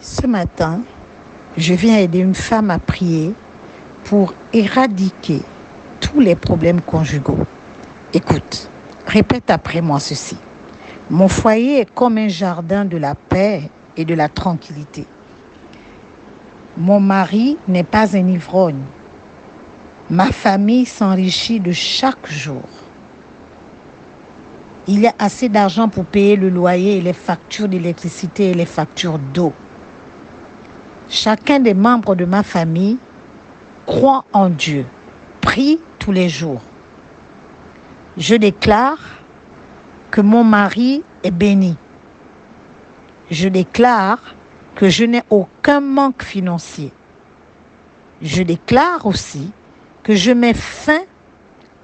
Ce matin, je viens aider une femme à prier pour éradiquer tous les problèmes conjugaux. Écoute, répète après moi ceci. Mon foyer est comme un jardin de la paix et de la tranquillité. Mon mari n'est pas un ivrogne. Ma famille s'enrichit de chaque jour. Il y a assez d'argent pour payer le loyer et les factures d'électricité et les factures d'eau. Chacun des membres de ma famille croit en Dieu, prie tous les jours. Je déclare que mon mari est béni. Je déclare que je n'ai aucun manque financier. Je déclare aussi que je mets fin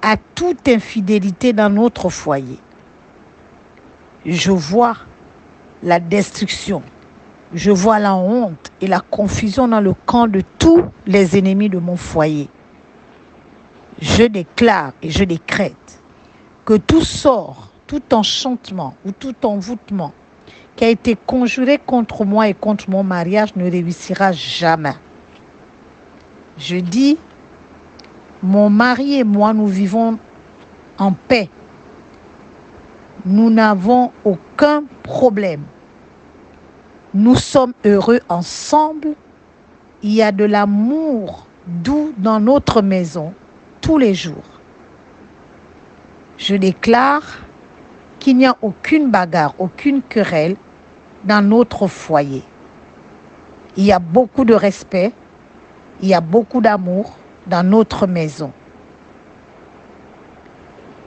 à toute infidélité dans notre foyer. Je vois la destruction, je vois la honte et la confusion dans le camp de tous les ennemis de mon foyer. Je déclare et je décrète que tout sort, tout enchantement ou tout envoûtement qui a été conjuré contre moi et contre mon mariage ne réussira jamais. Je dis, mon mari et moi, nous vivons en paix. Nous n'avons aucun problème. Nous sommes heureux ensemble. Il y a de l'amour doux dans notre maison tous les jours. Je déclare qu'il n'y a aucune bagarre, aucune querelle dans notre foyer. Il y a beaucoup de respect, il y a beaucoup d'amour dans notre maison.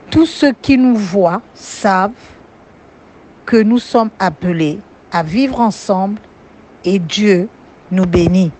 Tous ceux qui nous voient savent que nous sommes appelés à vivre ensemble et Dieu nous bénit.